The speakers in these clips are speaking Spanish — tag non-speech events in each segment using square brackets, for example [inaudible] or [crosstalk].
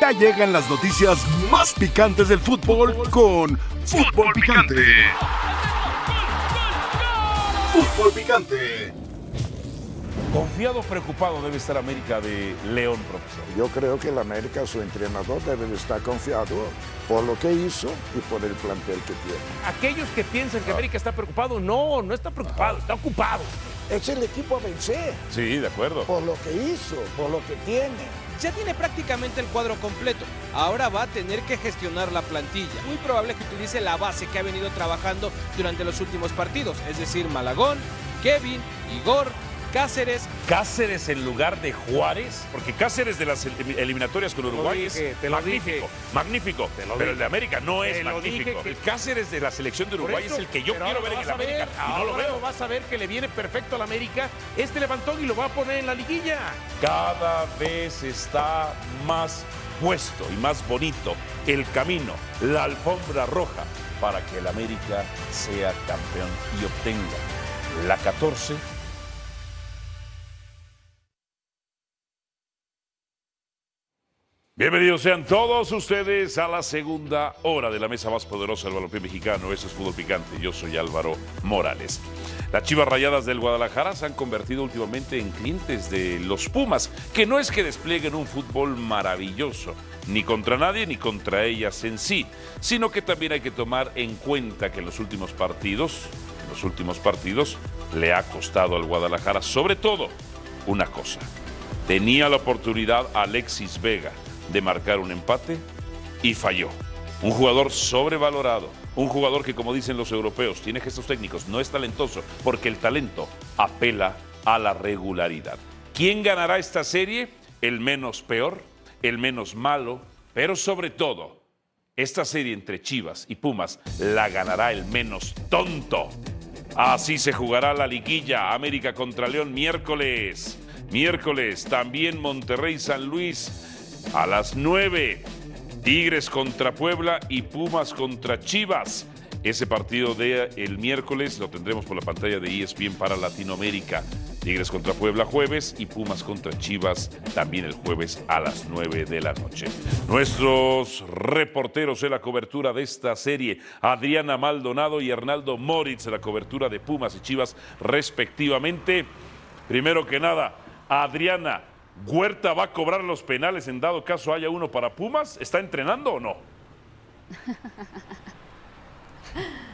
Ya llegan las noticias más picantes del fútbol con Fútbol Picante. Fútbol Picante. Confiado o preocupado debe estar América de León, profesor. Yo creo que el América, su entrenador, debe de estar confiado por lo que hizo y por el plantel que tiene. Aquellos que piensan que América está preocupado, no, no está preocupado, está ocupado. Es el equipo a vencer Sí, de acuerdo. por lo que hizo, por lo que tiene. Ya tiene prácticamente el cuadro completo. Ahora va a tener que gestionar la plantilla. Muy probable que utilice la base que ha venido trabajando durante los últimos partidos, es decir, Malagón, Kevin, Igor, Cáceres. Cáceres en lugar de Juárez, porque Cáceres de las el- eliminatorias con Uruguay dije, es magnífico, dije. magnífico, pero dije. el de América no es magnífico. que- El Cáceres de la selección de Uruguay eso, es el que yo quiero ver en el América ver, y no lo veo. vas a ver que le viene perfecto al América este levantón y lo va a poner en la liguilla. Cada vez está más puesto y más bonito el camino, la alfombra roja para que el América sea campeón y obtenga la 14 Bienvenidos sean todos ustedes a la segunda hora de la mesa más poderosa del balompié mexicano. Eso es Fútbol Picante. Yo soy Álvaro Morales. Las Chivas Rayadas del Guadalajara se han convertido últimamente en clientes de los Pumas, que no es que desplieguen un fútbol maravilloso, ni contra nadie ni contra ellas en sí, sino que también hay que tomar en cuenta que en los últimos partidos, en los últimos partidos, le ha costado al Guadalajara, sobre todo, una cosa. Tenía la oportunidad Alexis Vega de marcar un empate y falló. Un jugador sobrevalorado, un jugador que como dicen los europeos tiene gestos técnicos, no es talentoso, porque el talento apela a la regularidad. ¿Quién ganará esta serie? El menos peor, el menos malo, pero sobre todo, esta serie entre Chivas y Pumas la ganará el menos tonto. Así se jugará la liguilla América contra León miércoles. Miércoles también Monterrey San Luis a las 9. Tigres contra Puebla y Pumas contra Chivas. Ese partido de el miércoles lo tendremos por la pantalla de ESPN para Latinoamérica. Tigres contra Puebla jueves y Pumas contra Chivas también el jueves a las 9 de la noche. Nuestros reporteros en la cobertura de esta serie, Adriana Maldonado y Hernaldo Moritz en la cobertura de Pumas y Chivas respectivamente. Primero que nada, Adriana, ¿Huerta va a cobrar los penales en dado caso haya uno para Pumas? ¿Está entrenando o no? [laughs]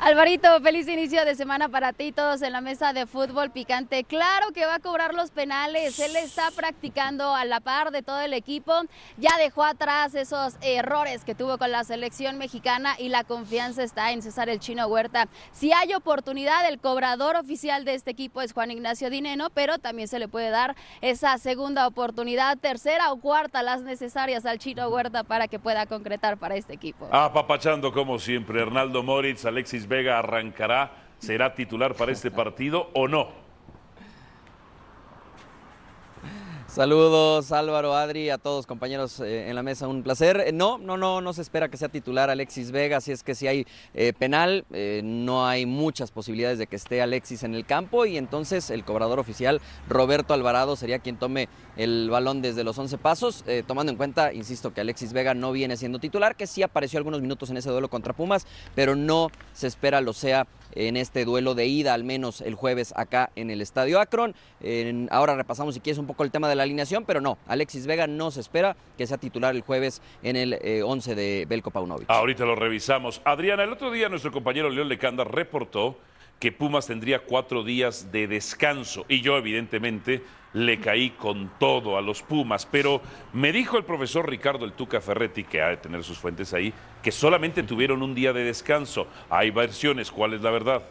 Alvarito, feliz inicio de semana para ti, todos en la mesa de fútbol picante. Claro que va a cobrar los penales, él está practicando a la par de todo el equipo, ya dejó atrás esos errores que tuvo con la selección mexicana y la confianza está en César el Chino Huerta. Si hay oportunidad, el cobrador oficial de este equipo es Juan Ignacio Dineno, pero también se le puede dar esa segunda oportunidad, tercera o cuarta, las necesarias al Chino Huerta para que pueda concretar para este equipo. Apapachando como siempre, Hernaldo Moritz, Alexis Vega arrancará, será titular para este partido o no. Saludos Álvaro, Adri, a todos compañeros eh, en la mesa, un placer. Eh, no, no, no, no se espera que sea titular Alexis Vega, si es que si hay eh, penal, no hay muchas posibilidades de que esté Alexis en el campo y entonces el cobrador oficial Roberto Alvarado sería quien tome el balón desde los 11 pasos, tomando en cuenta, insisto, que Alexis Vega no viene siendo titular, que sí apareció algunos minutos en ese duelo contra Pumas, pero no se espera lo sea en este duelo de ida, al menos el jueves acá en el Estadio Akron. Ahora repasamos si quieres un poco el tema de la alineación, pero no, Alexis Vega no se espera que sea titular el jueves en el eh, 11 de Belko Paunovic. Ahorita lo revisamos. Adriana, el otro día nuestro compañero León Lecanda reportó que Pumas tendría cuatro días de descanso y yo evidentemente le caí con todo a los Pumas, pero me dijo el profesor Ricardo El Tuca Ferretti, que ha de tener sus fuentes ahí, que solamente tuvieron un día de descanso. Hay versiones, ¿cuál es la verdad?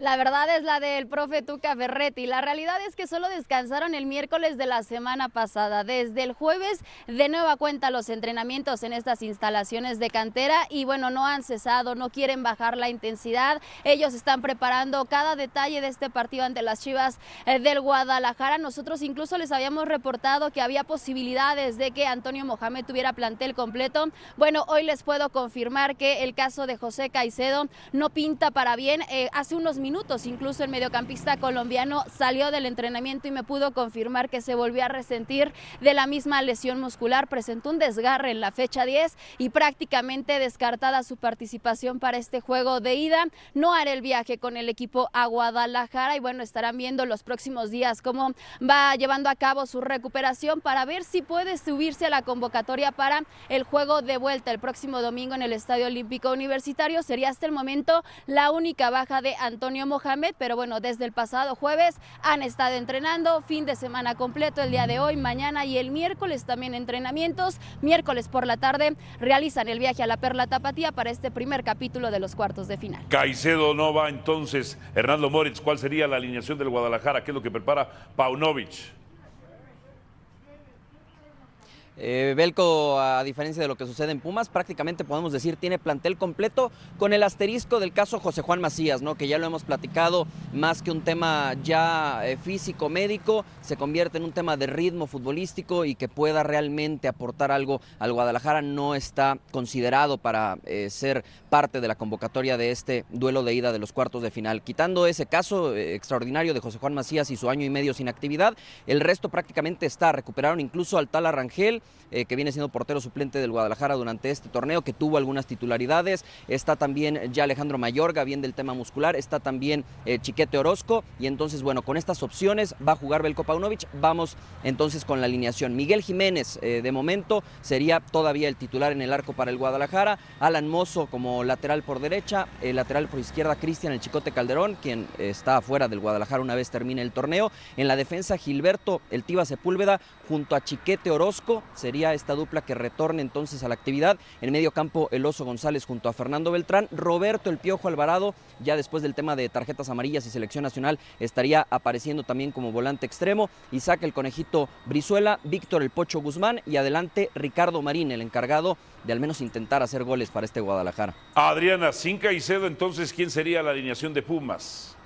La verdad es la del profe Tuca Ferretti. La realidad es que solo descansaron el miércoles de la semana pasada. Desde el jueves, de nueva cuenta los entrenamientos en estas instalaciones de cantera y bueno, no han cesado, no quieren bajar la intensidad. Ellos están preparando cada detalle de este partido ante las Chivas eh, del Guadalajara. Nosotros incluso les habíamos reportado que había posibilidades de que Antonio Mohamed tuviera plantel completo. Bueno, hoy les puedo confirmar que el caso de José Caicedo no pinta para bien. Eh, hace unos minutos minutos. Incluso el mediocampista colombiano salió del entrenamiento y me pudo confirmar que se volvió a resentir de la misma lesión muscular. Presentó un desgarre en la fecha 10 y prácticamente descartada su participación para este juego de ida. No hará el viaje con el equipo a Guadalajara y bueno, estarán viendo los próximos días cómo va llevando a cabo su recuperación para ver si puede subirse a la convocatoria para el juego de vuelta el próximo domingo en el Estadio Olímpico Universitario. Sería hasta el momento la única baja de Antonio Mohamed, pero bueno, desde el pasado jueves han estado entrenando, fin de semana completo el día de hoy, mañana y el miércoles también entrenamientos. Miércoles por la tarde realizan el viaje a la Perla Tapatía para este primer capítulo de los cuartos de final. Caicedo no va entonces. Hernando Moritz, ¿cuál sería la alineación del Guadalajara? ¿Qué es lo que prepara Paunovic? Eh, Belco, a diferencia de lo que sucede en Pumas, prácticamente podemos decir tiene plantel completo con el asterisco del caso José Juan Macías, ¿no? que ya lo hemos platicado, más que un tema ya eh, físico, médico, se convierte en un tema de ritmo futbolístico y que pueda realmente aportar algo al Guadalajara, no está considerado para eh, ser parte de la convocatoria de este duelo de ida de los cuartos de final. Quitando ese caso eh, extraordinario de José Juan Macías y su año y medio sin actividad, el resto prácticamente está. Recuperaron incluso al tal Arrangel, eh, que viene siendo portero suplente del Guadalajara durante este torneo, que tuvo algunas titularidades. Está también ya Alejandro Mayorga, bien del tema muscular. Está también eh, Chiquete Orozco. Y entonces, bueno, con estas opciones va a jugar Belko Paunovic. Vamos entonces con la alineación. Miguel Jiménez, eh, de momento, sería todavía el titular en el arco para el Guadalajara. Alan Mozo como lateral por derecha. El lateral por izquierda, Cristian El Chicote Calderón, quien está afuera del Guadalajara una vez termine el torneo. En la defensa, Gilberto El Tiva Sepúlveda junto a Chiquete Orozco. Sería esta dupla que retorne entonces a la actividad. En medio campo, el Oso González junto a Fernando Beltrán. Roberto El Piojo Alvarado, ya después del tema de tarjetas amarillas y selección nacional, estaría apareciendo también como volante extremo. Isaac el Conejito Brizuela, Víctor El Pocho Guzmán y adelante Ricardo Marín, el encargado de al menos intentar hacer goles para este Guadalajara. Adriana, sin Caicedo, entonces, ¿quién sería la alineación de Pumas?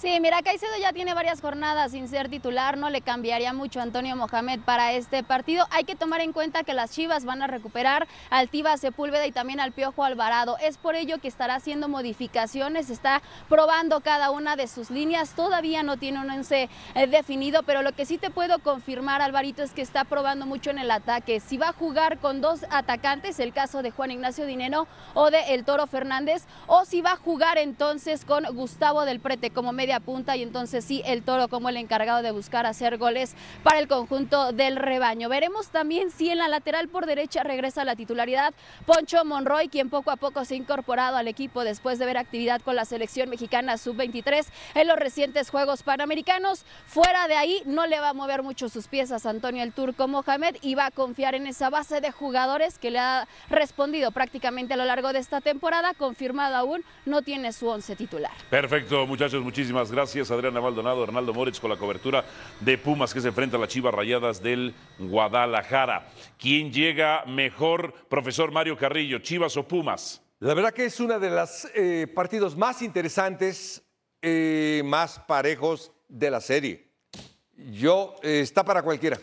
Sí, mira, Caicedo ya tiene varias jornadas sin ser titular, no le cambiaría mucho a Antonio Mohamed para este partido. Hay que tomar en cuenta que las Chivas van a recuperar al Tiva Sepúlveda y también al Piojo Alvarado. Es por ello que estará haciendo modificaciones, está probando cada una de sus líneas. Todavía no tiene un once eh, definido, pero lo que sí te puedo confirmar, Alvarito, es que está probando mucho en el ataque. Si va a jugar con dos atacantes, el caso de Juan Ignacio Dineno o de El Toro Fernández, o si va a jugar entonces con Gustavo del Prete como medio punta y entonces sí el toro como el encargado de buscar hacer goles para el conjunto del rebaño. Veremos también si en la lateral por derecha regresa la titularidad Poncho Monroy, quien poco a poco se ha incorporado al equipo después de ver actividad con la selección mexicana sub-23 en los recientes Juegos Panamericanos. Fuera de ahí no le va a mover mucho sus piezas Antonio el Turco Mohamed y va a confiar en esa base de jugadores que le ha respondido prácticamente a lo largo de esta temporada, confirmado aún, no tiene su once titular. Perfecto, muchachos, muchísimas gracias. Adriana Maldonado, Arnaldo Moritz con la cobertura de Pumas que se enfrenta a las Chivas Rayadas del Guadalajara. ¿Quién llega mejor, profesor Mario Carrillo, Chivas o Pumas? La verdad que es uno de los eh, partidos más interesantes, eh, más parejos de la serie. Yo, eh, está para cualquiera.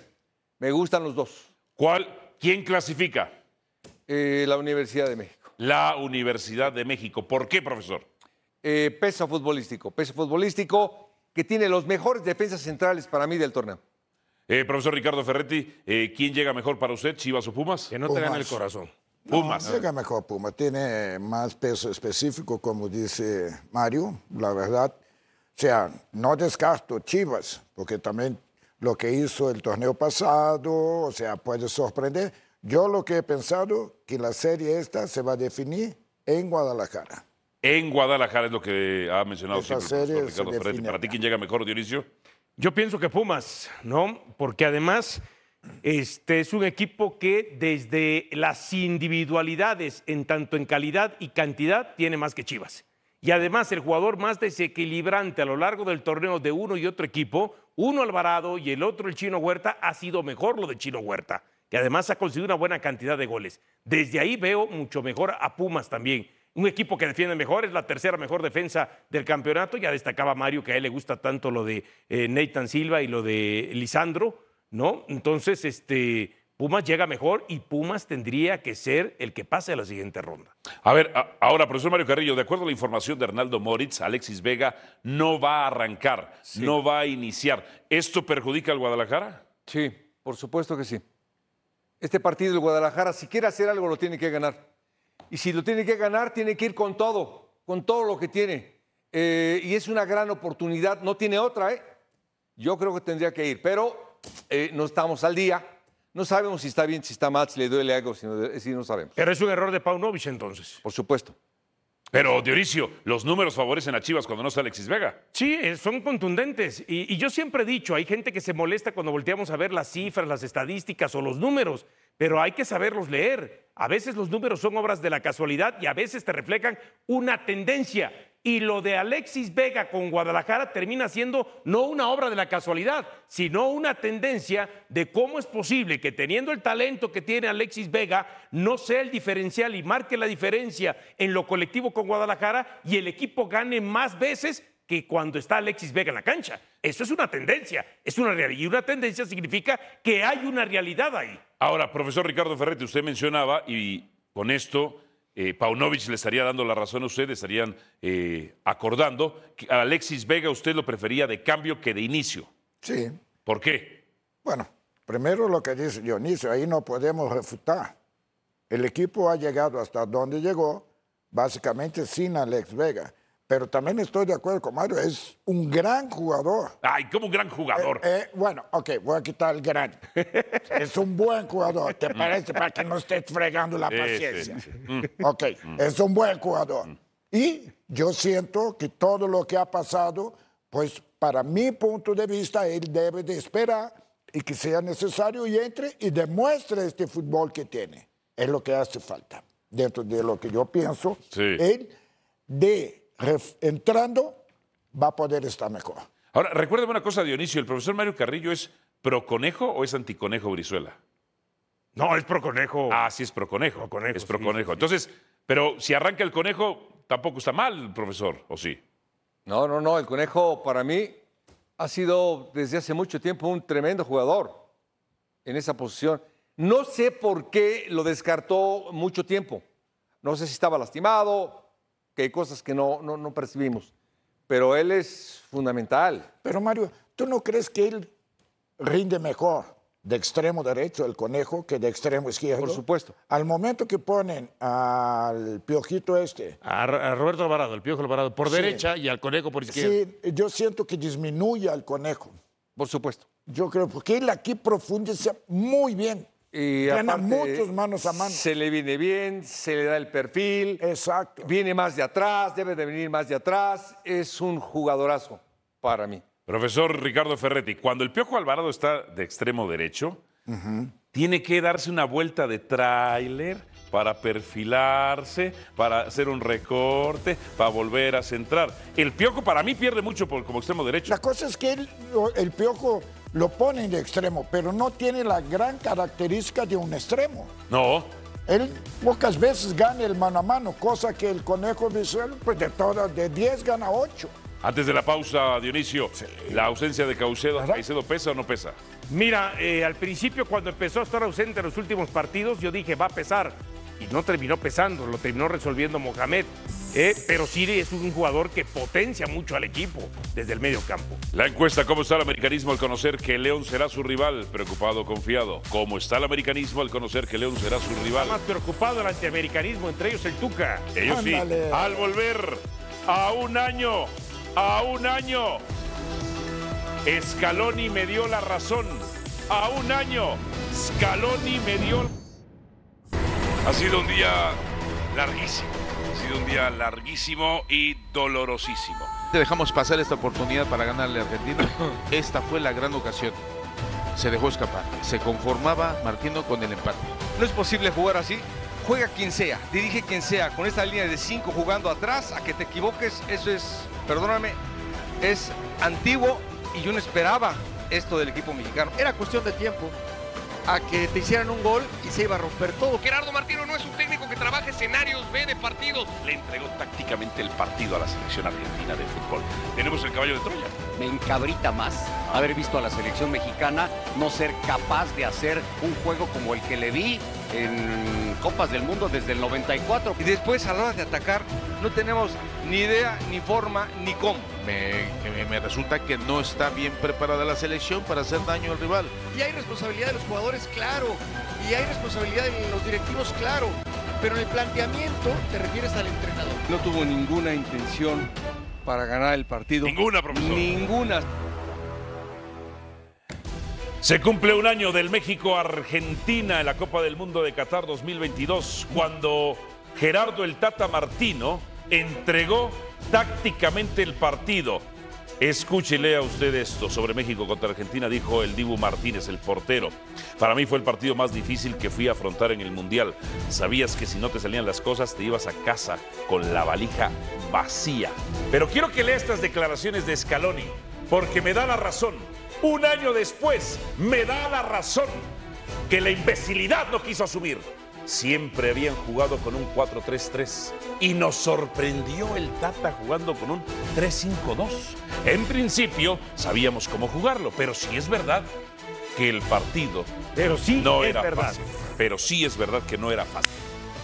Me gustan los dos. ¿Cuál? ¿Quién clasifica? la Universidad de México. La Universidad de México. ¿Por qué, profesor? Eh, peso futbolístico. Peso futbolístico que tiene los mejores defensas centrales para mí del torneo. Eh, profesor Ricardo Ferretti, eh, ¿quién llega mejor para usted, Chivas o Pumas? Que no te gane el corazón. Pumas. llega mejor Pumas. Tiene más peso específico, como dice Mario, la verdad. O sea, no descarto Chivas, porque también lo que hizo el torneo pasado, o sea, puede sorprender. Yo lo que he pensado, que la serie esta se va a definir en Guadalajara. En Guadalajara es lo que ha mencionado siempre Ricardo Ferretti. ¿Para ti quién llega mejor, Dionisio? Yo pienso que Pumas, ¿no? Porque además este es un equipo que desde las individualidades, en tanto en calidad y cantidad, tiene más que Chivas. Y además el jugador más desequilibrante a lo largo del torneo de uno y otro equipo, uno Alvarado y el otro el Chino Huerta, ha sido mejor lo de Chino Huerta, que además ha conseguido una buena cantidad de goles. Desde ahí veo mucho mejor a Pumas también un equipo que defiende mejor, es la tercera mejor defensa del campeonato. Ya destacaba Mario que a él le gusta tanto lo de eh, Nathan Silva y lo de Lisandro, ¿no? Entonces, este, Pumas llega mejor y Pumas tendría que ser el que pase a la siguiente ronda. A ver, a- ahora, profesor Mario Carrillo, de acuerdo a la información de Hernaldo Moritz, Alexis Vega no va a arrancar, no va a iniciar. ¿Esto perjudica al Guadalajara? Sí, por supuesto que sí. Este partido del Guadalajara, si quiere hacer algo, lo tiene que ganar. Y si lo tiene que ganar, tiene que ir con todo, con todo lo que tiene. Eh, y es una gran oportunidad, no tiene otra, ¿eh? Yo creo que tendría que ir, pero eh, no estamos al día. No sabemos si está bien, si está mal, si le duele algo, si no, si no sabemos. Pero es un error de Paunovic entonces. Por supuesto. Pero, Dionisio, los números favorecen a Chivas cuando no está Alexis Vega. Sí, eh, son contundentes. Y, y yo siempre he dicho, hay gente que se molesta cuando volteamos a ver las cifras, las estadísticas o los números, pero hay que saberlos leer. A veces los números son obras de la casualidad y a veces te reflejan una tendencia. Y lo de Alexis Vega con Guadalajara termina siendo no una obra de la casualidad, sino una tendencia de cómo es posible que teniendo el talento que tiene Alexis Vega no sea el diferencial y marque la diferencia en lo colectivo con Guadalajara y el equipo gane más veces que cuando está Alexis Vega en la cancha. Eso es una tendencia, es una realidad. Y una tendencia significa que hay una realidad ahí. Ahora, profesor Ricardo Ferretti, usted mencionaba, y con esto eh, Paunovic le estaría dando la razón a usted, estarían eh, acordando que a Alexis Vega usted lo prefería de cambio que de inicio. Sí. ¿Por qué? Bueno, primero lo que dice Dionisio, ahí no podemos refutar. El equipo ha llegado hasta donde llegó, básicamente sin Alex Vega. Pero también estoy de acuerdo con Mario, es un gran jugador. Ay, como un gran jugador. Eh, eh, bueno, ok, voy a quitar el gran. [laughs] es un buen jugador, ¿te parece? Para que no estés fregando la Sí, paciencia. sí, sí. Ok, es un buen jugador. Y yo siento que todo lo que ha pasado, pues para mi punto de vista, él debe de esperar y que sea necesario y entre y demuestre este fútbol que tiene. Es lo que hace falta. Dentro de lo que yo pienso, Sí. él de entrando va a poder estar mejor. Ahora, recuérdame una cosa, Dionisio, ¿el profesor Mario Carrillo es pro conejo o es anticonejo Brizuela? No, es pro conejo. Ah, sí es pro conejo. Pro conejo, es pro sí, conejo. sí, sí. Entonces, pero si arranca el conejo, tampoco está mal, profesor, ¿o sí? No, no, no. El conejo para mí ha sido desde hace mucho tiempo un tremendo jugador en esa posición. No sé por qué lo descartó mucho tiempo. No sé si estaba lastimado, que hay cosas que no, no, no percibimos. Pero él es fundamental. Pero Mario, ¿tú no crees que él rinde mejor de extremo derecho el conejo que de extremo izquierdo? Por supuesto. Al momento que ponen al piojito este, A, a Roberto Alvarado, el Piojo Alvarado, por Sí. derecha y al conejo por izquierda. sí, yo siento que disminuye al conejo. Por supuesto. Yo creo, porque él aquí profundiza muy bien. Y Gana aparte, muchos manos a mano. Se le viene bien, se le da el perfil. Exacto. Viene más de atrás, debe de venir más de atrás. Es un jugadorazo para mí. Profesor Ricardo Ferretti, cuando el Piojo Alvarado está de extremo derecho, tiene que darse una vuelta de tráiler para perfilarse, para hacer un recorte, para volver a centrar. El Piojo para mí pierde mucho por- como extremo derecho. La cosa es que él, el piojo lo ponen de extremo, pero no tiene la gran característica de un extremo. No, Él pocas veces gana el mano a mano, cosa que el conejo visual, pues de todas, de 10 gana 8. antes de la pausa, Dionisio, la ausencia de Caucedo, ¿Caicedo pesa o no pesa? Mira, eh, al principio cuando empezó a estar ausente en los últimos partidos, yo dije, va a pesar. Y no terminó pesando, lo terminó resolviendo Mohamed. Eh, pero sí es un jugador que potencia mucho al equipo desde el medio campo. La encuesta, ¿cómo está el americanismo al conocer que León será su rival? Preocupado o confiado. ¿Cómo está el americanismo al conocer que León será su rival? Más preocupado el antiamericanismo, entre ellos el Tuca. Ellos sí, al volver a un año, a un año, Scaloni me dio la razón. A un año, Scaloni me dio... Ha sido un día larguísimo, ha sido un día larguísimo y dolorosísimo. Te dejamos pasar esta oportunidad para ganarle a Argentina. [coughs] Esta fue la gran ocasión. Se dejó escapar. Se conformaba Martino con el empate. No es posible jugar así. Juega quien sea, dirige quien sea, con esta línea de cinco jugando atrás, a que te equivoques, eso es, perdóname, es antiguo y yo no esperaba esto del equipo mexicano. Era cuestión de tiempo a que te hicieran un gol y se iba a romper todo. Gerardo Martino no es un técnico que trabaja escenarios B de partidos. Le entregó tácticamente el partido a la selección argentina de fútbol. Tenemos el caballo de Troya. Me encabrita más haber visto a la selección mexicana no ser capaz de hacer un juego como el que le vi en Copas del Mundo desde el 94. Y después a la hora de atacar no tenemos ni idea, ni forma, ni cómo. Me, me- me resulta que no está bien preparada la selección para hacer daño al rival. Y hay responsabilidad de los jugadores, claro. Y hay responsabilidad de los directivos, claro. Pero en el planteamiento te refieres al entrenador. No tuvo ninguna intención para ganar el partido. Ninguna, profesor. Ninguna. Se cumple un año del México-Argentina en la Copa del Mundo de Qatar 2022, cuando Gerardo el Tata Martino entregó tácticamente el partido. Escuche y lea usted esto sobre México contra Argentina, dijo el Dibu Martínez, el portero. Para mí fue el partido más difícil que fui a afrontar en el Mundial. Sabías que si no te salían las cosas, te ibas a casa con la valija vacía. Pero quiero que lea estas declaraciones de Scaloni, porque me da la razón. Un año después, me da la razón que la imbecilidad no quiso asumir. Siempre habían jugado con un 4-3-3 y nos sorprendió el Tata jugando con un 3-5-2. En principio sabíamos cómo jugarlo, pero sí es verdad que el partido Pero sí no es era verdad. fácil. Pero sí es verdad que no era fácil.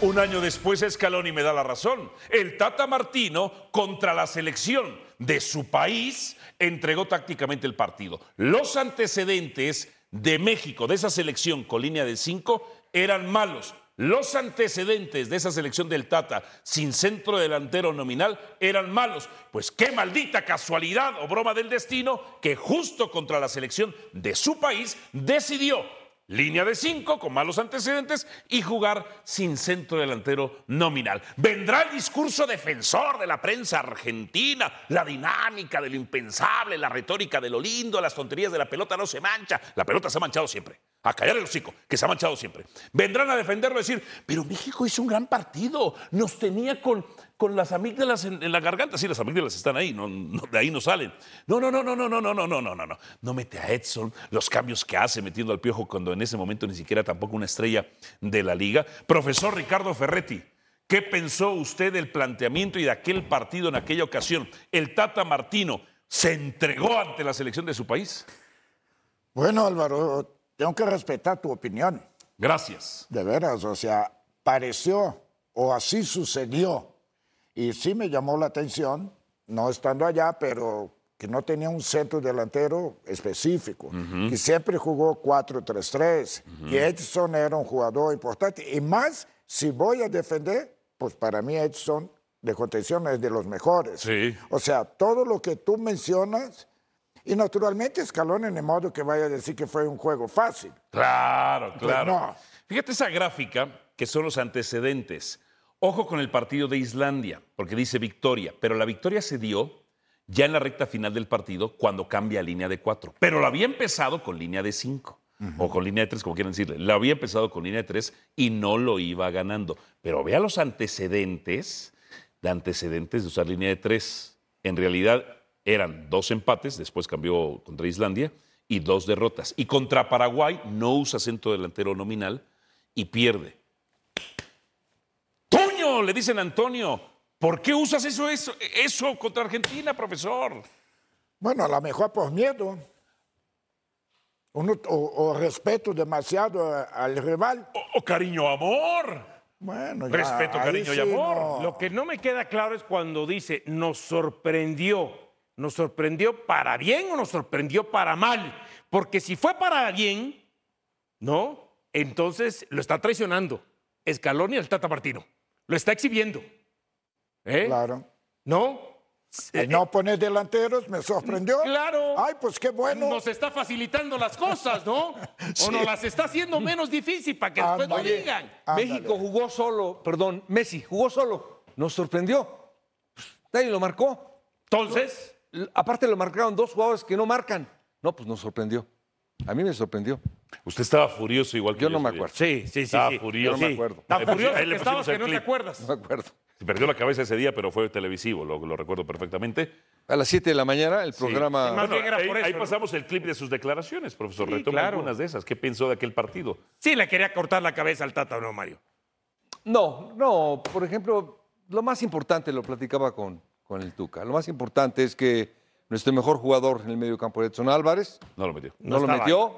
Un año después Scaloni me da la razón. El Tata Martino contra la selección de su país entregó tácticamente el partido. Los antecedentes de México, de esa selección con línea de cinco, eran malos. Los antecedentes de esa selección del Tata sin centro delantero nominal eran malos. Pues qué maldita casualidad o broma del destino que justo contra la selección de su país decidió línea de cinco con malos antecedentes y jugar sin centro delantero nominal. Vendrá el discurso defensor de la prensa argentina, la dinámica de lo impensable, la retórica de lo lindo, las tonterías de la pelota no se mancha. La pelota se ha manchado siempre. A callar el hocico, que se ha manchado siempre. Vendrán a defenderlo y decir, pero México hizo un gran partido, nos tenía con, con las amígdalas en, la garganta. Sí, las amígdalas están ahí, no, de ahí no salen. No, no, no, no, no, no, no, no, no, no, no. No mete a Edson, los cambios que hace metiendo al piojo cuando en ese momento ni siquiera tampoco una estrella de la liga. Profesor Ricardo Ferretti, ¿qué pensó usted del planteamiento y de aquel partido en aquella ocasión? El Tata Martino se entregó ante la selección de su país. Bueno, Álvaro, tengo que respetar tu opinión. Gracias. De veras, o sea, pareció o así sucedió. Y sí me llamó la atención, no estando allá, pero que no tenía un centro delantero específico, que siempre jugó 4-3-3, que Edson era un jugador importante. Y más, si voy a defender, pues para mí Edson de contención es de los mejores. Sí. O sea, todo lo que tú mencionas, y naturalmente Scaloni, en modo que vaya a decir que fue un juego fácil. Claro, Pues claro. no. Fíjate esa gráfica que son los antecedentes. Ojo con el partido de Islandia, porque dice victoria, pero la victoria se dio ya en la recta final del partido cuando cambia a línea de cuatro. Pero lo había empezado con línea de cinco. O con línea de tres, como quieran decirle. Lo había empezado con línea de tres y no lo iba ganando. Pero vea los antecedentes de antecedentes de usar línea de tres. En realidad eran dos empates, después cambió contra Islandia, y dos derrotas. Y contra Paraguay no usa centro delantero nominal y pierde. ¡Toño! Le dicen a Antonio. ¿Por qué usas eso, eso, eso contra Argentina, profesor? Bueno, a lo mejor por miedo. Uno, o, o respeto demasiado al rival. O, o cariño, amor. Bueno, ya, Respeto, cariño y amor. no. Lo que no me queda claro es cuando dice nos sorprendió. ¿Nos sorprendió para bien o nos sorprendió para mal? Porque si fue para bien, ¿no? Entonces lo está traicionando. Escaloni al Tata Martino. Lo está exhibiendo. ¿Eh? Claro. ¿No? El no poner delanteros me sorprendió. Claro. Ay, pues qué bueno. Nos está facilitando las cosas, ¿no? [laughs] O nos las está haciendo menos difícil para que después no Ándale. digan. Ándale. México jugó solo, perdón, Messi jugó solo. Nos sorprendió. Nadie lo marcó. Entonces, Aparte lo marcaron dos jugadores que no marcan. No, pues nos sorprendió. A mí me sorprendió. Usted estaba furioso igual que Yo no me acuerdo. sí, sí, sí. Estaba sí. furioso. Yo no me acuerdo. Tan furioso que estabas que no te acuerdas. No me acuerdo. Se perdió la cabeza ese día, pero fue televisivo, lo, lo recuerdo perfectamente. A las 7 de la mañana el Sí. programa... Más bien era ahí, por eso, ahí ¿no? pasamos el clip de sus declaraciones, profesor. Sí, Retoma claro. algunas de esas. ¿Qué pensó de aquel partido? Sí, le quería cortar la cabeza al Tata, ¿o ¿no, Mario? No, no, por ejemplo, lo más importante lo platicaba con, con el Tuca. Lo más importante es que nuestro mejor jugador en el medio campo, Edson Álvarez. No lo metió. No, lo metió.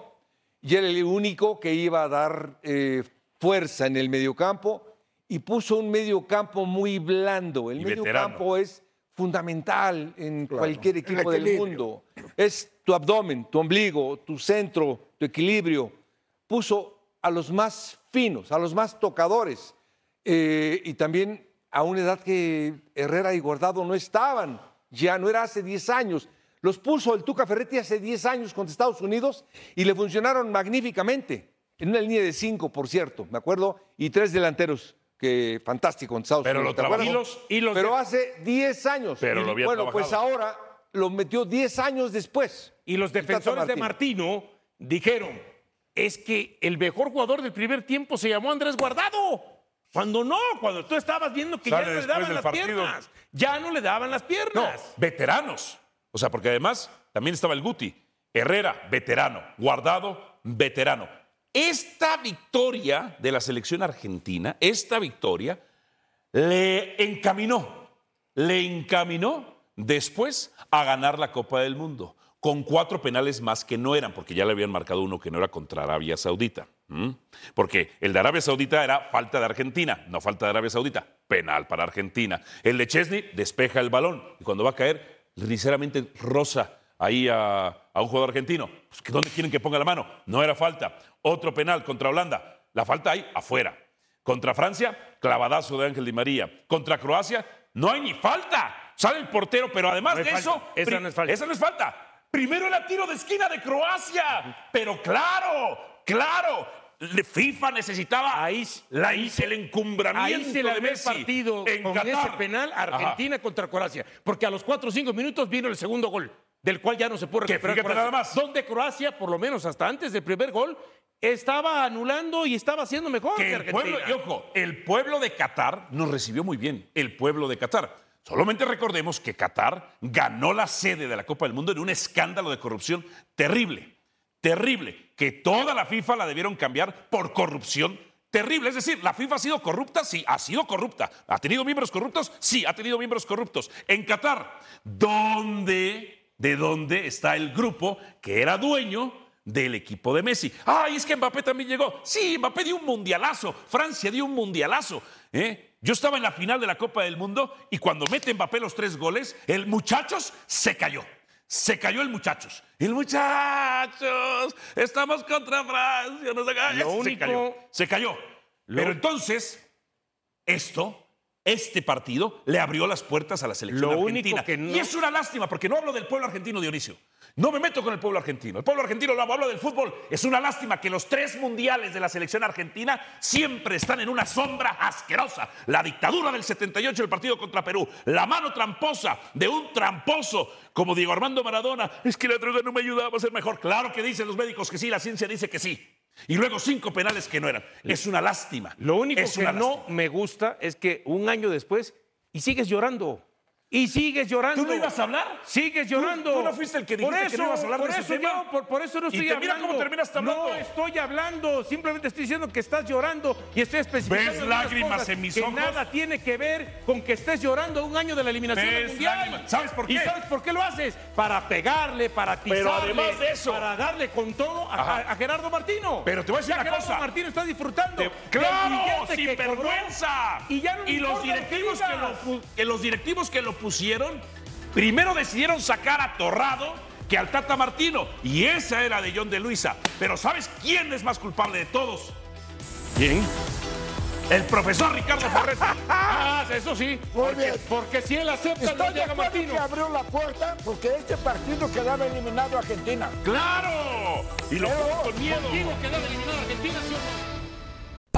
Y era el único que iba a dar eh, fuerza en el mediocampo y puso un mediocampo muy blando. El Y mediocampo veterano. es fundamental en Claro. cualquier equipo del mundo. Es tu abdomen, tu ombligo, tu centro, tu equilibrio. Puso a los más finos, a los más tocadores. Eh, y también a una edad que Herrera y Guardado no estaban. Ya no era hace 10 años. Los puso el Tuca Ferretti hace 10 años contra Estados Unidos y le funcionaron magníficamente. En una línea de 5, por cierto, me acuerdo, y tres delanteros, que fantástico contra Estados Pero Unidos. lo trabajó. Y los- y los Pero de- hace 10 años. Pero Y, lo había Bueno, pues ahora lo metió 10 años después. Y los defensores de. Martino dijeron, es que el mejor jugador del primer tiempo se llamó Andrés Guardado. Cuando no, cuando tú estabas viendo que Sale ya no le daban las partido. piernas. Ya no le daban las No, piernas. veteranos. O sea, porque además también estaba el Guti. Herrera, veterano. Guardado, veterano. Esta victoria de la selección argentina, esta victoria, le encaminó, le encaminó después a ganar la Copa del Mundo, con cuatro penales más que no eran, porque ya le habían marcado uno que no era contra Arabia Saudita. ¿M? Porque el de Arabia Saudita era falta de Argentina, no falta de Arabia Saudita, penal para Argentina. El de Chesney despeja el balón y cuando va a caer, ligeramente rosa ahí a, a un jugador argentino. Pues, ¿que ¿Dónde quieren que ponga la mano? No era falta. Otro penal contra Holanda. La falta ahí afuera. Contra Francia, clavadazo de Ángel Di María. Contra Croacia, no hay ni falta. Sale el portero, pero además No hay de falta. eso. Esa no es falta. Esa no es falta. Primero era tiro de esquina de Croacia. Pero claro, claro. FIFA necesitaba Ahí- la, ahí el encumbramiento Ahí se le de Messi partido en con Qatar. ese penal Argentina contra Croacia. Porque a los 4 o 5 minutos vino el segundo gol, del cual ya no se puede recuperar. Croacia. nada más. Donde Croacia, por lo menos hasta antes del primer gol, estaba anulando y estaba haciendo mejor que, que el Argentina. pueblo, y ojo, el pueblo de Qatar nos recibió muy bien, el pueblo de Qatar. Solamente recordemos que Qatar ganó la sede de la Copa del Mundo en un escándalo de corrupción terrible, terrible, que toda la FIFA la debieron cambiar por corrupción terrible. Es decir, la FIFA ha sido corrupta, sí, ha sido corrupta. ¿Ha tenido miembros corruptos? Sí, ha tenido miembros corruptos. En Qatar, ¿dónde, de dónde está el grupo que era dueño del equipo de Messi. Ay, es que Mbappé también llegó. Sí, Mbappé dio un mundialazo. Francia dio un mundialazo. ¿eh? Yo estaba en la final de la Copa del Mundo y cuando mete Mbappé los tres goles, el muchachos se cayó. Se cayó el muchachos. El muchachos, estamos contra Francia. No se, cayó. Lo se único- cayó. Se cayó. Pero entonces, esto, este partido, le abrió las puertas a la selección Lo único argentina. que no- Y es una lástima, porque no hablo del pueblo argentino, Dionisio. No me meto con el pueblo argentino. El pueblo argentino lo hablo del fútbol. Es una lástima que los tres mundiales de la selección argentina siempre están en una sombra asquerosa. La dictadura del 78, el partido contra Perú. La mano tramposa de un tramposo como Diego Armando Maradona. Es que la droga no me ayudaba a ser mejor. Claro que dicen los médicos que sí, la ciencia dice que sí. Y luego cinco penales que no eran. Es una lástima. Lo único Es que no lástima. me gusta es que un año después y sigues llorando. Y sigues llorando. ¿Tú no ibas a hablar? Sigues ¿Tú- llorando. tú no fuiste el que Por dijiste que no ibas a hablar de por ese eso tema? yo- por, por eso no Y estoy te mira hablando. cómo terminaste hablando. No estoy hablando. Simplemente estoy diciendo que estás llorando y estoy especificando. ¿Ves lágrimas cosas en mis que ojos? nada tiene que ver con que estés llorando un año de la eliminación del ¿Ves mundial. lágrimas? ¿Sabes por ¿Y qué? sabes por qué lo haces? Para pegarle, para Pero atizarle, además de eso- para darle con todo a, Gerardo Martino. Pero te voy a decir Ya una Gerardo cosa. Martino está disfrutando. Te- ¡Claro! ¡Sin cobró. vergüenza! Y ya no y los directivos que, lo, que los directivos que lo pusieron, primero decidieron sacar a Torrado que al Tata Martino. Y esa era de John de Luisa. Pero ¿sabes quién es más culpable de todos? ¿Quién? El profesor Ricardo Ferretti. [laughs] Ah, eso sí. Muy Porque, bien. porque si él acepta, no Estoy de llega acuerdo Martino. que abrió la puerta porque este partido quedaba eliminado a Argentina. ¡Claro! Y lo puso con miedo. Contigo quedaba eliminada Argentina, ¿sí o no?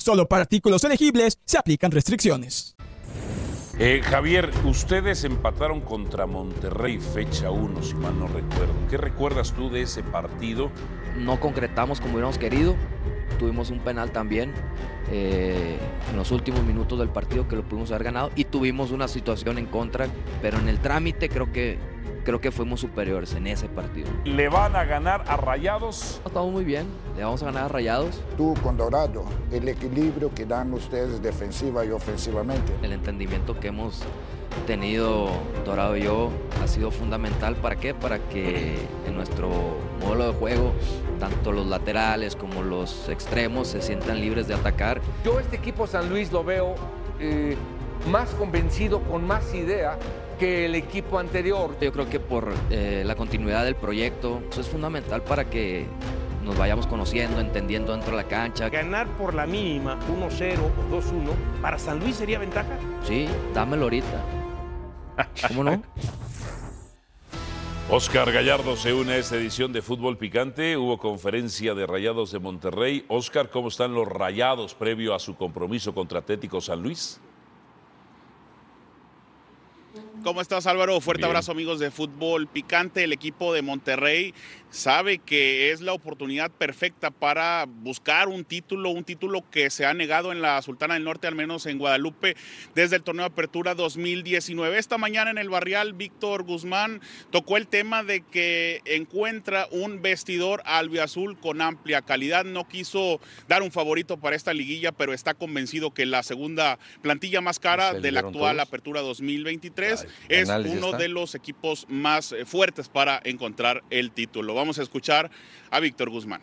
Solo para artículos elegibles se aplican restricciones. Eh, Javier, ustedes empataron contra Monterrey fecha 1, si mal no recuerdo. ¿Qué recuerdas tú de ese partido? No concretamos como hubiéramos querido. Tuvimos un penal también eh, en los últimos minutos del partido que lo pudimos haber ganado y tuvimos una situación en contra, pero en el trámite creo que creo que fuimos superiores en ese partido. ¿Le van a ganar a Rayados? Estamos muy bien, le vamos a ganar a Rayados. Tú con Dorado, el equilibrio que dan ustedes defensiva y ofensivamente. El entendimiento que hemos tenido Dorado y yo ha sido fundamental. ¿Para qué? Para que en nuestro modelo de juego, tanto los laterales como los extremos se sientan libres de atacar. Yo este equipo San Luis lo veo eh, más convencido, con más idea que el equipo anterior. Yo creo que por eh, la continuidad del proyecto, eso es fundamental para que nos vayamos conociendo, entendiendo dentro de la cancha. Ganar por la mínima 1-0 o 2-1, ¿para San Luis sería ventaja? Sí, dámelo ahorita. ¿Cómo no? [laughs] Oscar Gallardo se une a esta edición de Fútbol Picante. Hubo conferencia de Rayados de Monterrey. Oscar, ¿cómo están los Rayados previo a su compromiso contra Atlético San Luis? ¿Cómo estás Álvaro? Fuerte abrazo amigos de Fútbol Picante. El equipo de Monterrey sabe que es la oportunidad perfecta para buscar un título, un título que se ha negado en la Sultana del Norte, al menos en Guadalupe, desde el torneo de apertura 2019. Esta mañana en el barrial, Víctor Guzmán tocó el tema de que encuentra un vestidor albiazul con amplia calidad. No quiso dar un favorito para esta liguilla, pero está convencido que la segunda plantilla más cara de la actual apertura 2023 es uno de los equipos más eh, fuertes para encontrar el título. Vamos a escuchar a Víctor Guzmán.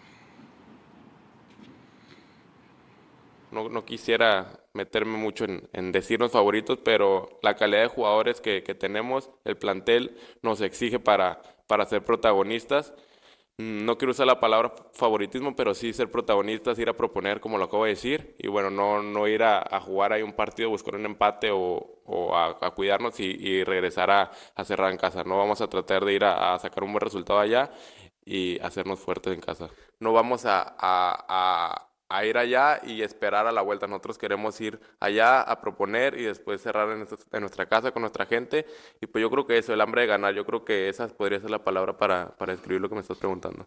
No, quisiera meterme mucho en, decirnos favoritos, pero la calidad de jugadores que, tenemos, el plantel nos exige para, para ser protagonistas. Mm, no quiero usar la palabra favoritismo, pero sí ser protagonistas, ir a proponer, como lo acabo de decir, y bueno, no, no ir a, jugar ahí un partido, buscar un empate o, a, cuidarnos y, regresar a, cerrar en casa. No vamos a tratar de ir a, sacar un buen resultado allá y hacernos fuertes en casa. No vamos a, ir allá y esperar a la vuelta. Nosotros queremos ir allá a proponer y después cerrar en, nuestra casa con nuestra gente. Y pues yo creo que eso, el hambre de ganar, yo creo que esa podría ser la palabra para, para describir lo que me estás preguntando.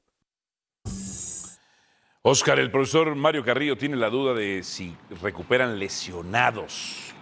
Oscar, el profesor Mario Carrillo tiene la duda de si recuperan lesionados.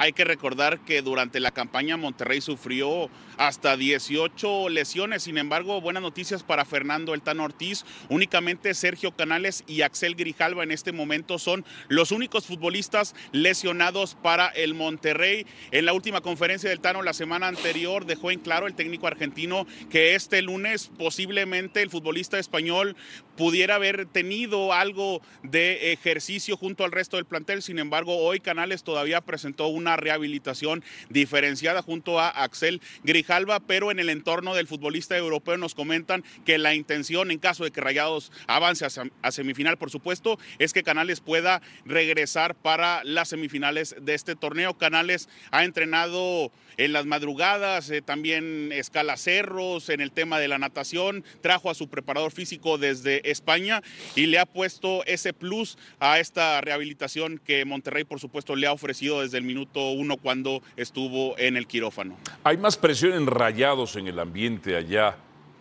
Hay que recordar que durante la campaña Monterrey sufrió hasta 18 lesiones. Sin embargo, buenas noticias para Fernando Eltano Ortiz. Únicamente Sergio Canales y Axel Grijalva en este momento son los únicos futbolistas lesionados para el Monterrey. En la última conferencia del Tano la semana anterior dejó en claro el técnico argentino que este lunes posiblemente el futbolista español pudiera haber tenido algo de ejercicio junto al resto del plantel. Sin embargo, hoy Canales todavía presentó una rehabilitación diferenciada junto a Axel Grijalva, pero en el entorno del futbolista europeo nos comentan que la intención, en caso de que Rayados avance a semifinal, por supuesto, es que Canales pueda regresar para las semifinales de este torneo. Canales ha entrenado en las madrugadas, eh, también escala cerros, en el tema de la natación, trajo a su preparador físico desde España y le ha puesto ese plus a esta rehabilitación que Monterrey, por supuesto, le ha ofrecido desde el minuto uno cuando estuvo en el quirófano. ¿Hay más presión en rayados en el ambiente allá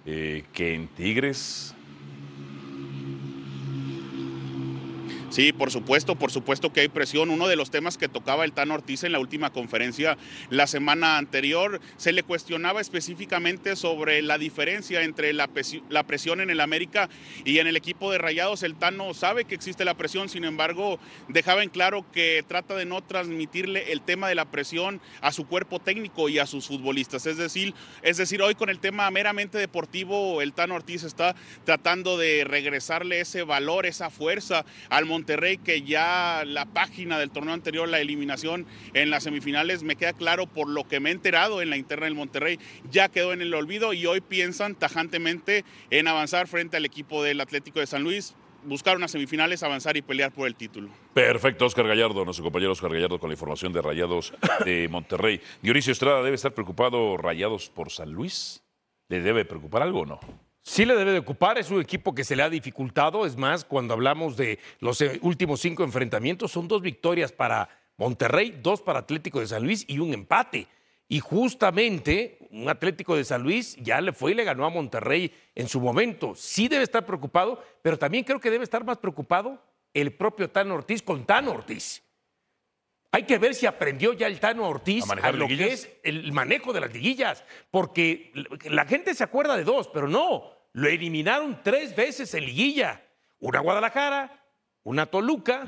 eh, que en Tigres? Sí, por supuesto, por supuesto que hay presión. Uno de los temas que tocaba el Tano Ortiz en la última conferencia la semana anterior, se le cuestionaba específicamente sobre la diferencia entre la, presión en el América y en el equipo de Rayados. El Tano sabe que existe la presión, sin embargo, dejaba en claro que trata de no transmitirle el tema de la presión a su cuerpo técnico y a sus futbolistas. Es decir, es decir, hoy con el tema meramente deportivo, el Tano Ortiz está tratando de regresarle ese valor, esa fuerza al Monterrey que ya la página del torneo anterior, la eliminación en las semifinales, me queda claro por lo que me he enterado en la interna del Monterrey, ya quedó en el olvido y hoy piensan tajantemente en avanzar frente al equipo del Atlético de San Luis, buscar unas semifinales, avanzar y pelear por el título. Perfecto, Oscar Gallardo, nuestro compañero Oscar Gallardo con la información de Rayados de Monterrey. Dionisio Estrada, ¿debe estar preocupado Rayados por San Luis? ¿Le debe preocupar algo o no? Sí le debe de ocupar, es un equipo que se le ha dificultado, es más, cuando hablamos de los eh, últimos cinco enfrentamientos, son dos victorias para Monterrey, dos para Atlético de San Luis y un empate. Y justamente un Atlético de San Luis ya le fue y le ganó a Monterrey en su momento. Sí debe estar preocupado, pero también creo que debe estar más preocupado el propio Tano Ortiz con Tano Ortiz. Hay que ver si aprendió ya el Tano Ortiz ¿A lo que es el manejo de las liguillas, porque la gente se acuerda de dos, pero no, lo eliminaron tres veces en liguilla. Una Guadalajara, una Toluca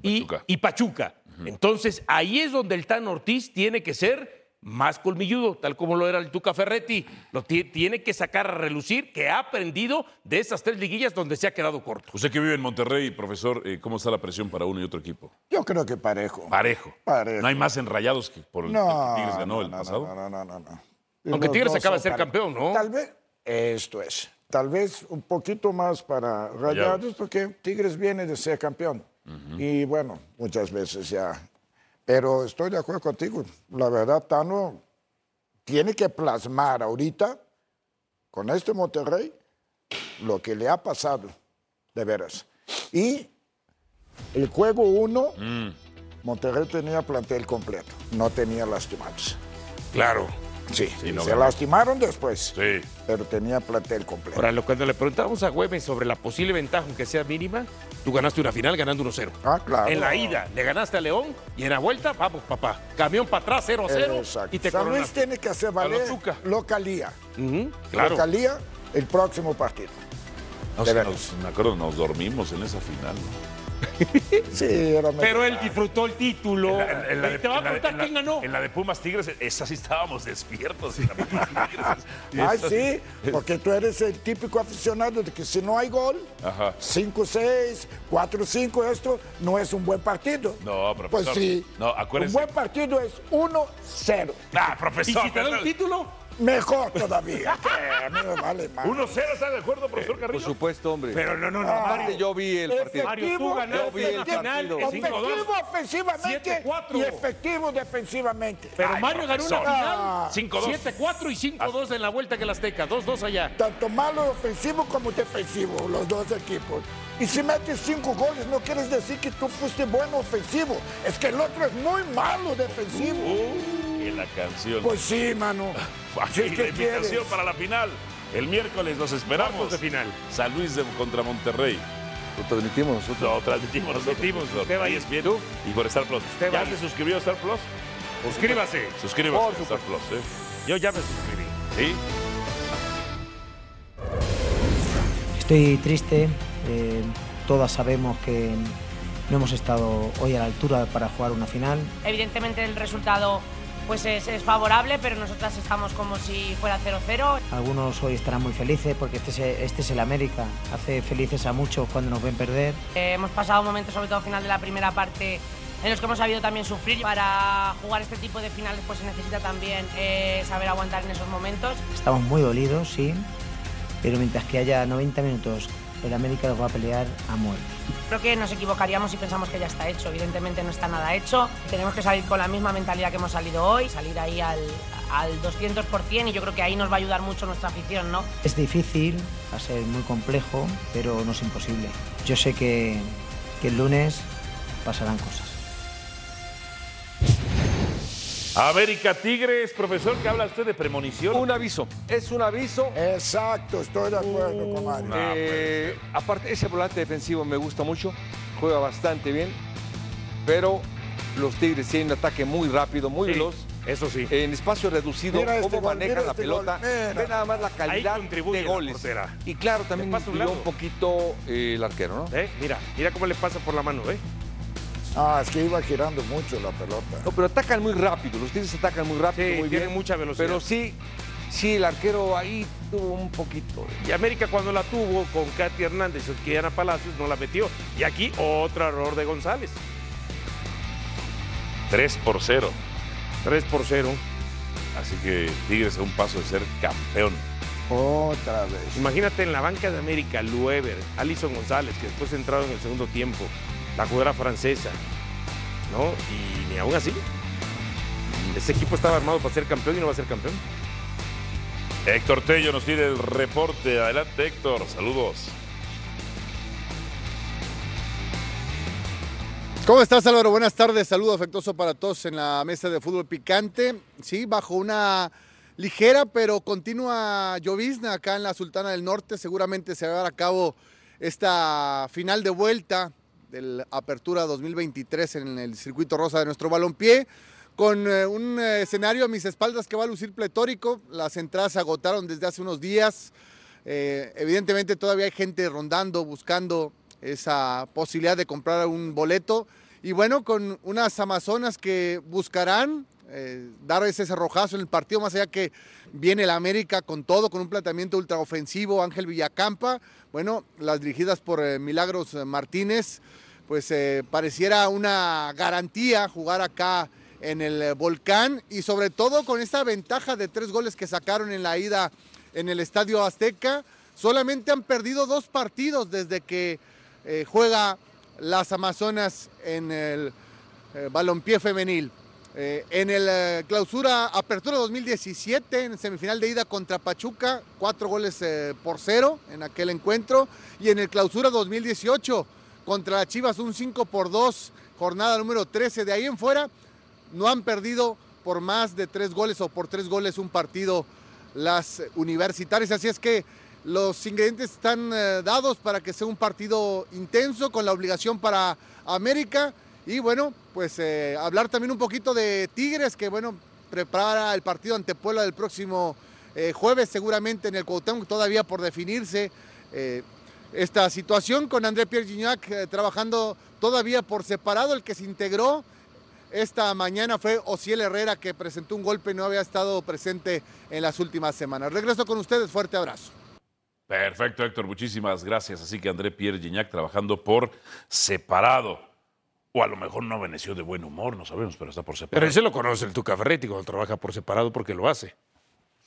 y, y Pachuca. Entonces, ahí es donde el Tano Ortiz tiene que ser más colmilludo, tal como lo era el Tuca Ferretti. Lo ti- tiene que sacar a relucir que ha aprendido de esas tres liguillas donde se ha quedado corto. Usted que vive en Monterrey, profesor, eh, ¿cómo está la presión para uno y otro equipo? Yo creo que parejo. Parejo. Parejo. ¿No hay más enrayados que por el No, que Tigres ganó no, el no, pasado? No, no, no, no. no. Aunque Los Tigres acaba de ser campeón, ¿no? Tal vez, esto es, tal vez un poquito más para Rayados, porque Tigres viene de ser campeón. Y bueno, muchas veces ya. Pero estoy de acuerdo contigo. La verdad, Tano tiene que plasmar ahorita, con este Monterrey, lo que le ha pasado, de veras. Y el juego uno, Mm. Monterrey tenía plantel completo, no tenía lastimados. Claro. Sí, no se ganó. lastimaron después, sí. pero tenía plantel completo. Ahora, lo- cuando le preguntábamos a Güemes sobre la posible ventaja, aunque sea mínima, tú ganaste una final ganando 1-0. Ah, claro. En la ida le ganaste a León y en la vuelta, vamos, papá. Camión para atrás, 0-0 Exacto. y te San Luis tiene que hacer valer localía. Claro. Localía el próximo partido. No, nos- me acuerdo, nos dormimos en esa final. [laughs] Sí, era Pero él disfrutó el título. En la- en la de- te va a contar quién ganó. En la de Pumas Tigres, esa sí estábamos despiertos. en la Pumas Tigres. Y Ay, esa sí, porque tú eres el típico aficionado de que si no hay gol, Ajá. 5-6, 4-5, esto no es un buen partido. No, profesor. Pues sí. No, Un acuérdense. buen partido es 1-0. Ah, profesor. ¿Y si te da un título? Mejor todavía. a mí me vale más. 1-0, ¿está de acuerdo, profesor Por Carrillo? supuesto, hombre. Pero no, no, no. Aparte, Mario. yo vi el partido. Mario, tú ganaste Yo vi el partido. Efectivo 5-2. ofensivamente 7-4. y efectivo defensivamente. Pero Ay, Mario ganó una profesor. final. Ah. 5-2. 7-4 y 5-2 en la vuelta que el Azteca. 2-2 allá. Tanto malo ofensivo como defensivo, los dos equipos. Y si metes cinco goles, no quieres decir que tú fuiste bueno ofensivo. Es que el otro es muy malo defensivo. Uh, la canción. Pues sí, mano. [laughs] Aquí Sí, la ¿qué invitación quieres? para la final. El miércoles los esperamos. Cuartos de final. San Luis de- contra Monterrey. Lo transmitimos nosotros. Lo transmitimos nosotros. Transmitimos. Ahí ahí. es bien. Y por Star Plus. ¿Ya se suscribió a Star Plus? Suscríbase. Suscríbase Por a Star Plus. ¿eh? Yo ya me suscribí. ¿Sí? Estoy triste, eh, todas sabemos que no hemos estado hoy a la altura para jugar una final. Evidentemente el resultado pues es, es favorable, pero nosotras estamos como si fuera 0-0. Algunos hoy estarán muy felices porque este es, este es el América, hace felices a muchos cuando nos ven perder. Eh, hemos pasado momentos, sobre todo al final de la primera parte, en los que hemos sabido también sufrir. Para jugar este tipo de finales pues se necesita también eh, saber aguantar en esos momentos. Estamos muy dolidos, sí, pero mientras que haya 90 minutos, el América los va a pelear a muerte. Creo que nos equivocaríamos si pensamos que ya está hecho. Evidentemente no está nada hecho. Tenemos que salir con la misma mentalidad que hemos salido hoy, salir ahí al, al 200% y yo creo que ahí nos va a ayudar mucho nuestra afición, ¿no? Es difícil, va a ser muy complejo, pero no es imposible. Yo sé que, que el lunes pasarán cosas. América Tigres, profesor, que habla usted de premonición. Un aviso. Es un aviso. Exacto, estoy de acuerdo con Mario. Eh, aparte, ese volante defensivo me gusta mucho. Juega bastante bien. Pero los Tigres tienen un ataque muy rápido, muy Sí, veloz. Eso sí. En espacio reducido, Mira cómo este manejan la este pelota. Ve nada más la calidad de goles. Y claro, también un un poquito eh, el arquero, ¿no? ¿Eh? Mira, mira cómo le pasa por la mano, ¿eh? Ah, es que iba girando mucho la pelota. No, pero atacan muy rápido. Los Tigres atacan muy rápido, Sí, muy tienen bien. mucha velocidad. Pero sí, Sí, el arquero ahí tuvo un poquito. Y América cuando la tuvo con Katy Hernández y Kiana Palacios no la metió. Y aquí otro error de González. 3 por 0. 3 por 0. Así que Tigres a un paso de ser campeón. Otra vez. Imagínate en la banca de América, Luever, Alison González, que después entraron en el segundo tiempo, la jugadora francesa, ¿no? Y ni aún así. Ese equipo estaba armado para ser campeón y no va a ser campeón. Héctor Tello nos tiene el reporte. Adelante, Héctor. Saludos. ¿Cómo estás, Álvaro? Buenas tardes. Saludo afectuoso para todos en la mesa de fútbol picante. Sí, bajo una ligera pero continua llovizna acá en la Sultana del Norte. Seguramente se va a llevar a cabo esta final de vuelta del Apertura 2023 en el circuito rosa de nuestro balompié con eh, un eh, escenario a mis espaldas que va a lucir pletórico. Las entradas se agotaron desde hace unos días. Eh, evidentemente todavía hay gente rondando, buscando esa posibilidad de comprar un boleto. Y bueno, con unas amazonas que buscarán dar ese cerrojazo en el partido, más allá que viene el América con todo, con un planteamiento ultraofensivo, Ángel Villacampa. Bueno, las dirigidas por Milagros Martínez, pues pareciera una garantía jugar acá en el Volcán y sobre todo con esta ventaja de tres goles que sacaron en la ida en el Estadio Azteca. Solamente han perdido dos partidos desde que eh, juega las Amazonas en el eh, balompié femenil. Eh, en el clausura Apertura 2017, en semifinal de ida contra Pachuca, cuatro goles por cero en aquel encuentro. Y en el clausura 2018 contra Chivas, un 5 por 2, jornada número 13. De ahí en fuera, no han perdido por más de tres goles o por tres goles un partido las universitarias. Así es que los ingredientes están eh, dados para que sea un partido intenso con la obligación para América. Y bueno, pues eh, hablar también un poquito de Tigres, que bueno, prepara el partido ante Puebla del próximo eh, jueves, seguramente en el Cuauhtémoc, todavía por definirse esta situación con André Pierre Gignac trabajando todavía por separado, el que se integró esta mañana fue Ociel Herrera que presentó un golpe y no había estado presente en las últimas semanas. Regreso con ustedes, fuerte abrazo. Perfecto, Héctor, muchísimas gracias. Así que André Pierre Gignac trabajando por separado. O a lo mejor no veneció de buen humor, no sabemos, pero está por separado. Pero ese lo conoce el Tuca Ferretti cuando trabaja por separado porque lo hace.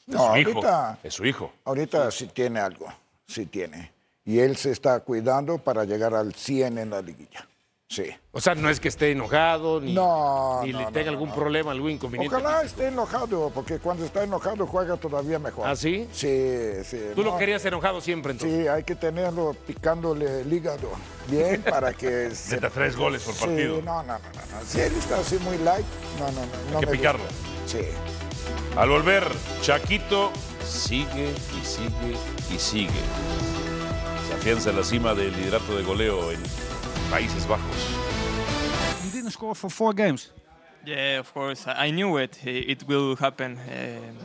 No, es su ahorita, hijo. Es su hijo. Ahorita sí tiene algo, sí tiene. Y él se está cuidando para llegar al 100 en la liguilla. Sí. O sea, no es que esté enojado ni, no, ni le tenga algún problema, algún inconveniente. Ojalá esté enojado, porque cuando está enojado juega todavía mejor. ¿Ah, sí? Sí, sí. ¿Tú lo querías enojado siempre entonces? Sí, hay que tenerlo picándole el hígado bien para que... [laughs] se... tres goles por partido. Sí, no, no, no, no. Si él está así muy light, no, no, no. Hay que picarlo. Sí. Al volver, Chaquito sigue y sigue y sigue. Se afianza en la cima del liderato de goleo en Países Bajos. You didn't score for four games. Yeah, of course. I knew it. It will happen. Um,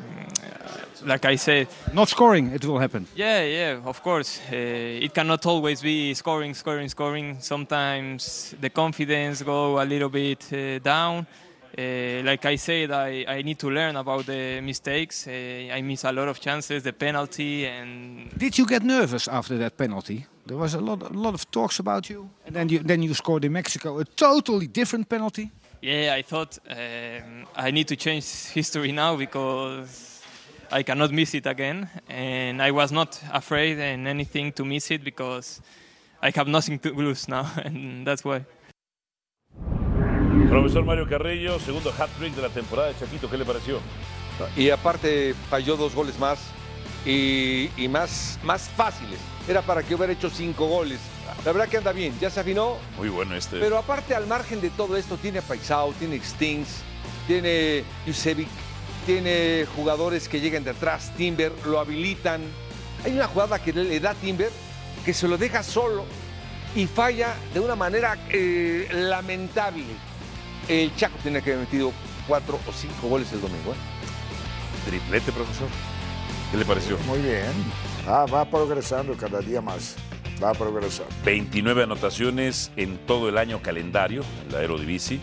like I said. Not scoring, it will happen. Yeah, yeah, of course. Uh, it cannot always be scoring, scoring, scoring. Sometimes the confidence go a little bit uh, down. Uh, like I said, I, I need to learn about the mistakes. Uh, I miss a lot of chances, the penalty, and. Did you get nervous after that penalty? There was a lot, a lot of talks about you, and then you then you scored in Mexico a totally different penalty. Yeah, I thought um, I need to change history now because I cannot miss it again, and I was not afraid and anything to miss it because I have nothing to lose now, [laughs] and that's why. Profesor Mario Carrillo, segundo hat-trick de la temporada de Chaquito, ¿qué le pareció? Y aparte falló dos goles más y, y más, más fáciles. Era para que hubiera hecho cinco goles. La verdad que anda bien, ya se afinó. Muy bueno este. Pero aparte, al margen de todo esto, tiene a Paisao, tiene Stings, tiene Yusevic, tiene jugadores que llegan de atrás, Timber, lo habilitan. Hay una jugada que le da Timber que se lo deja solo y falla de una manera eh, lamentable. El Chaco tiene que haber metido cuatro o cinco goles el domingo. ¿eh? Triplete, profesor. ¿Qué le pareció? Muy bien. Ah, va progresando cada día más. Va a progresar. 29 anotaciones en todo el año calendario en la Aerodivisie.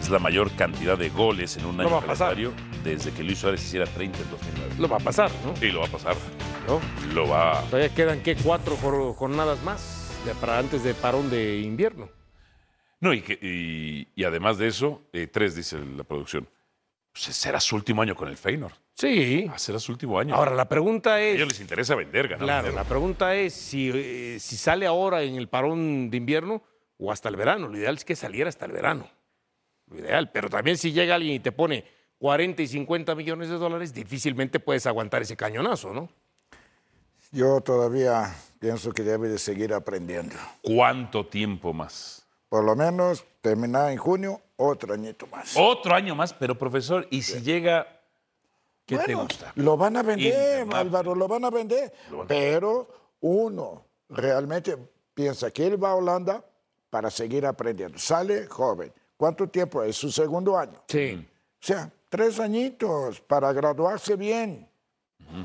Es la mayor cantidad de goles en un año calendario. desde que Luis Suárez hiciera 30 en 2009. Lo va a pasar, ¿no? Sí, lo va a pasar. ¿No? Lo va Todavía quedan, ¿qué? Cuatro jor- jornadas más para antes de parón de invierno. No, y, que- y- y además de eso, eh, tres, dice la producción. Pues será su último año con el Feyenoord. Sí. Ah, será su último año. Ahora, la pregunta A es... ellos les interesa vender, ganar Claro, la pregunta es si, eh, si sale ahora en el parón de invierno o hasta el verano. Lo ideal es que saliera hasta el verano. Lo ideal. Pero también si llega alguien y te pone 40 y 50 millones de dólares, difícilmente puedes aguantar ese cañonazo, ¿no? Yo todavía pienso que debe de seguir aprendiendo. ¿Cuánto tiempo más? Por lo menos terminar en junio, otro añito más. Otro año más, pero profesor, ¿y si llega... ¿Qué te gusta? Lo van a vender, Inter, Álvaro, lo van a vender. Pero uno realmente piensa que él va a Holanda para seguir aprendiendo. Sale joven. ¿Cuánto tiempo es? Su segundo año. Sí. O sea, tres añitos para graduarse bien.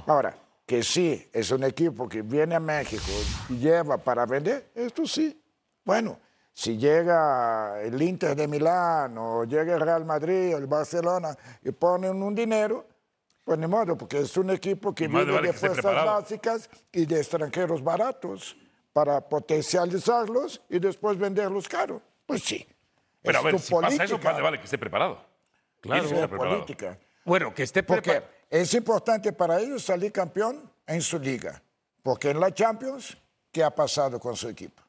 Ahora, que sí, es un equipo que viene a México y lleva para vender, esto sí. Bueno, si llega el Inter de Milán o llega el Real Madrid o el Barcelona y ponen un dinero, pues ni modo, porque es un equipo que vive vale de que fuerzas preparado. básicas y de extranjeros baratos para potencializarlos y después venderlos caros. Pues sí. Pero a ver, tu si pasa eso, más vale que esté preparado. Claro, que es preparado. política. Bueno, que esté Porque es importante para ellos salir campeón en su liga. Porque en la Champions, ¿qué ha pasado con su equipo?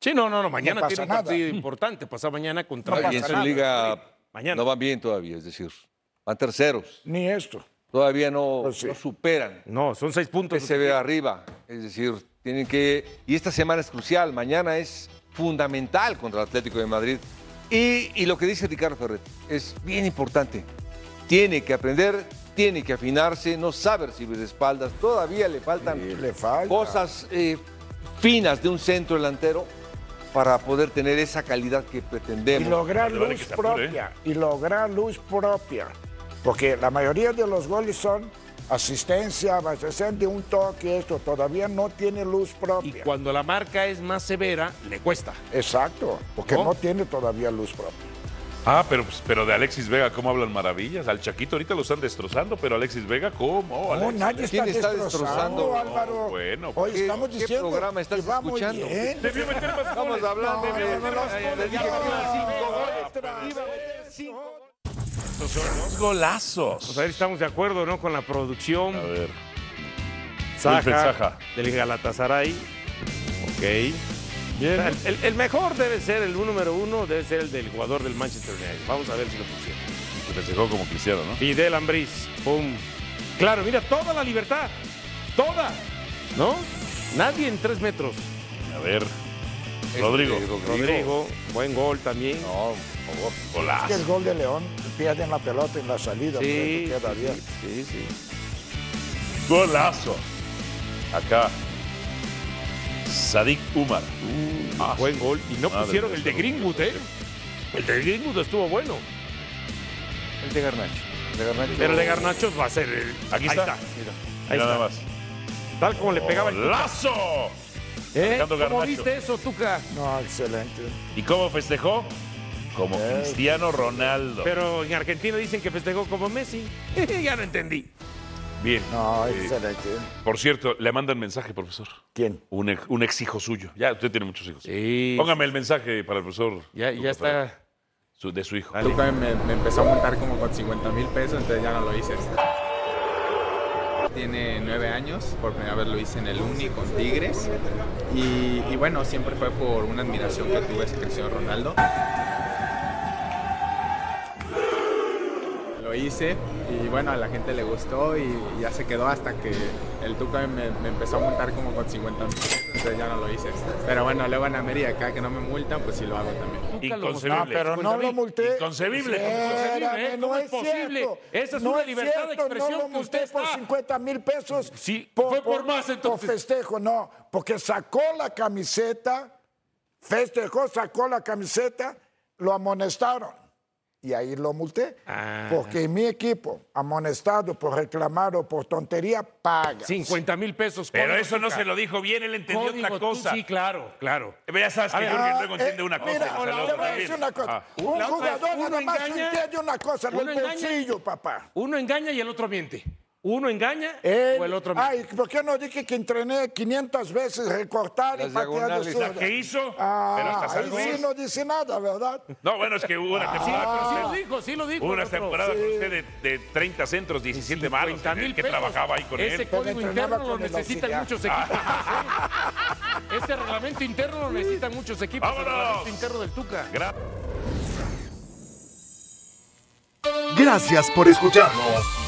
Sí, no, no, no. Mañana pasa tiene un nada. partido importante. Pasado mañana contra No, y en su liga Mañana. no van bien todavía, es decir, van terceros. Ni esto. Todavía no, Pues no superan. No, son seis puntos. Que se ve arriba. Es decir, tienen que. Y esta semana es crucial. Mañana es fundamental contra el Atlético de Madrid. Y, y lo que dice Ricardo Ferret es bien importante. Tiene que aprender, tiene que afinarse, no sabe recibir de espaldas. Todavía le faltan le falta. cosas eh, finas de un centro delantero para poder tener esa calidad que Y pretendemos. lograr Vale, luz ¿eh? propia. Y lograr luz propia. Porque la mayoría de los goles son asistencia, asistencia de un toque, esto todavía no tiene luz propia. Cuando la marca es más severa, le cuesta. Exacto, porque ¿No? no tiene todavía luz propia. Ah, pero, pues, pero de Alexis Vega, ¿cómo hablan maravillas? Al Chaquito ahorita lo están destrozando, pero Alexis Vega, ¿cómo? No, Alexis nadie Vega? está, destrozando, Álvaro. bueno, Hoy ¿qué- estamos ¿Qué diciendo programa estás que va muy escuchando? bien. [laughs] Debió meter más Estamos goles. hablando No, de. no, no, no, le dije que iban cinco goles. Iba a meter cinco Estos son los golazos. Pues a ver, estamos de acuerdo, ¿no? Con la producción. A ver. Saja. del Galatasaray. Ok. Bien. El, el- el mejor debe ser, el número uno, debe ser el del jugador del Manchester United. Vamos a ver si lo pusieron. Se festejó como Cristiano, ¿no? Fidel Ambriz. Pum. Claro, mira, toda la libertad. Toda. ¿No? Nadie en tres metros. A ver. Rodrigo. Rodrigo, buen gol también. No, por favor. Es Golazo. que el gol de León pierden la pelota en la salida, Sí, pero queda sí, bien. sí, sí. Golazo. Acá. Sadik Umar. Ah, Buen gol. Y no pusieron el de Greenwood, ¿eh? El de Greenwood estuvo bueno. El de Garnacho. El de Garnacho. Pero el de Garnacho va a ser el. Aquí Ahí está. Mira, Mira ahí nada está. más. Tal como le pegaba el. ¡Golazo! ¿Eh? ¿Cómo Garnacho. viste eso, Tuca? No, excelente. ¿Y cómo festejó? Como Cristiano Ronaldo. Pero en Argentina dicen que festejó como Messi. [laughs] ya no entendí. Bien. No, Eh, excelente. Por cierto, le mandan mensaje, profesor. ¿Quién? Un ex, un ex hijo suyo. Ya, usted tiene muchos hijos. Sí. Póngame el mensaje para el profesor. Ya, ya está. Su- de su hijo. Tuca me, me empezó a montar como con 50 mil pesos, entonces ya no lo hice. Tiene nueve años, por primera vez lo hice en el Uni con Tigres y, y bueno, siempre fue por una admiración que tuve hacia Cristiano Ronaldo. Lo hice y bueno, a la gente le gustó y, y ya se quedó hasta que el Tuca me, me empezó a montar como con 50 mil pesos, entonces ya no lo hice. Pero bueno, luego en América, acá que no me multan, pues sí lo hago también. Inconcebible. Ah, pero no lo multé. Inconcebible. Espérame, ¿eh? no ¿Cómo es es posible? cierto. Esa es No una libertad de cierto, expresión no lo que usted multé por está- 50 mil pesos. Sí, por, fue por más, entonces. Por festejo, no. Porque sacó la camiseta, festejó, sacó la camiseta, lo amonestaron. Y ahí lo multé. Ah. Porque mi equipo, amonestado por reclamar o por tontería, paga. 50 mil pesos. Pero eso no se lo dijo bien, él entendió Código otra cosa. Sí, claro, claro. Ya sabes A que Ah, luego eh, entiende una cosa. mira, la voy otra a decir bien. una cosa. Ah. Un La otra jugador nada más engaña, entiende una cosa, el bolsillo, papá. Uno engaña y el otro miente. Uno engaña Él- o el otro miente. Ay, ¿por qué no dije que entrené 500 veces recortar y patear de? ¿La que hizo? Ah, Pero hasta ahí sí no dice nada, ¿verdad? No, bueno, es que hubo una Ah, temporada sí, con sí lo usted. dijo, sí lo dijo, Hubo una el otro. temporada Sí. con usted de, de 30 centros, 17 malos. 50 mil que pesos. trabajaba ahí con Ese él. código interno lo necesitan muchos equipos. Ah. ¿eh? Ese reglamento interno lo necesitan muchos equipos. El ¡Vámonos! reglamento interno del Tuca. Gracias por escucharnos.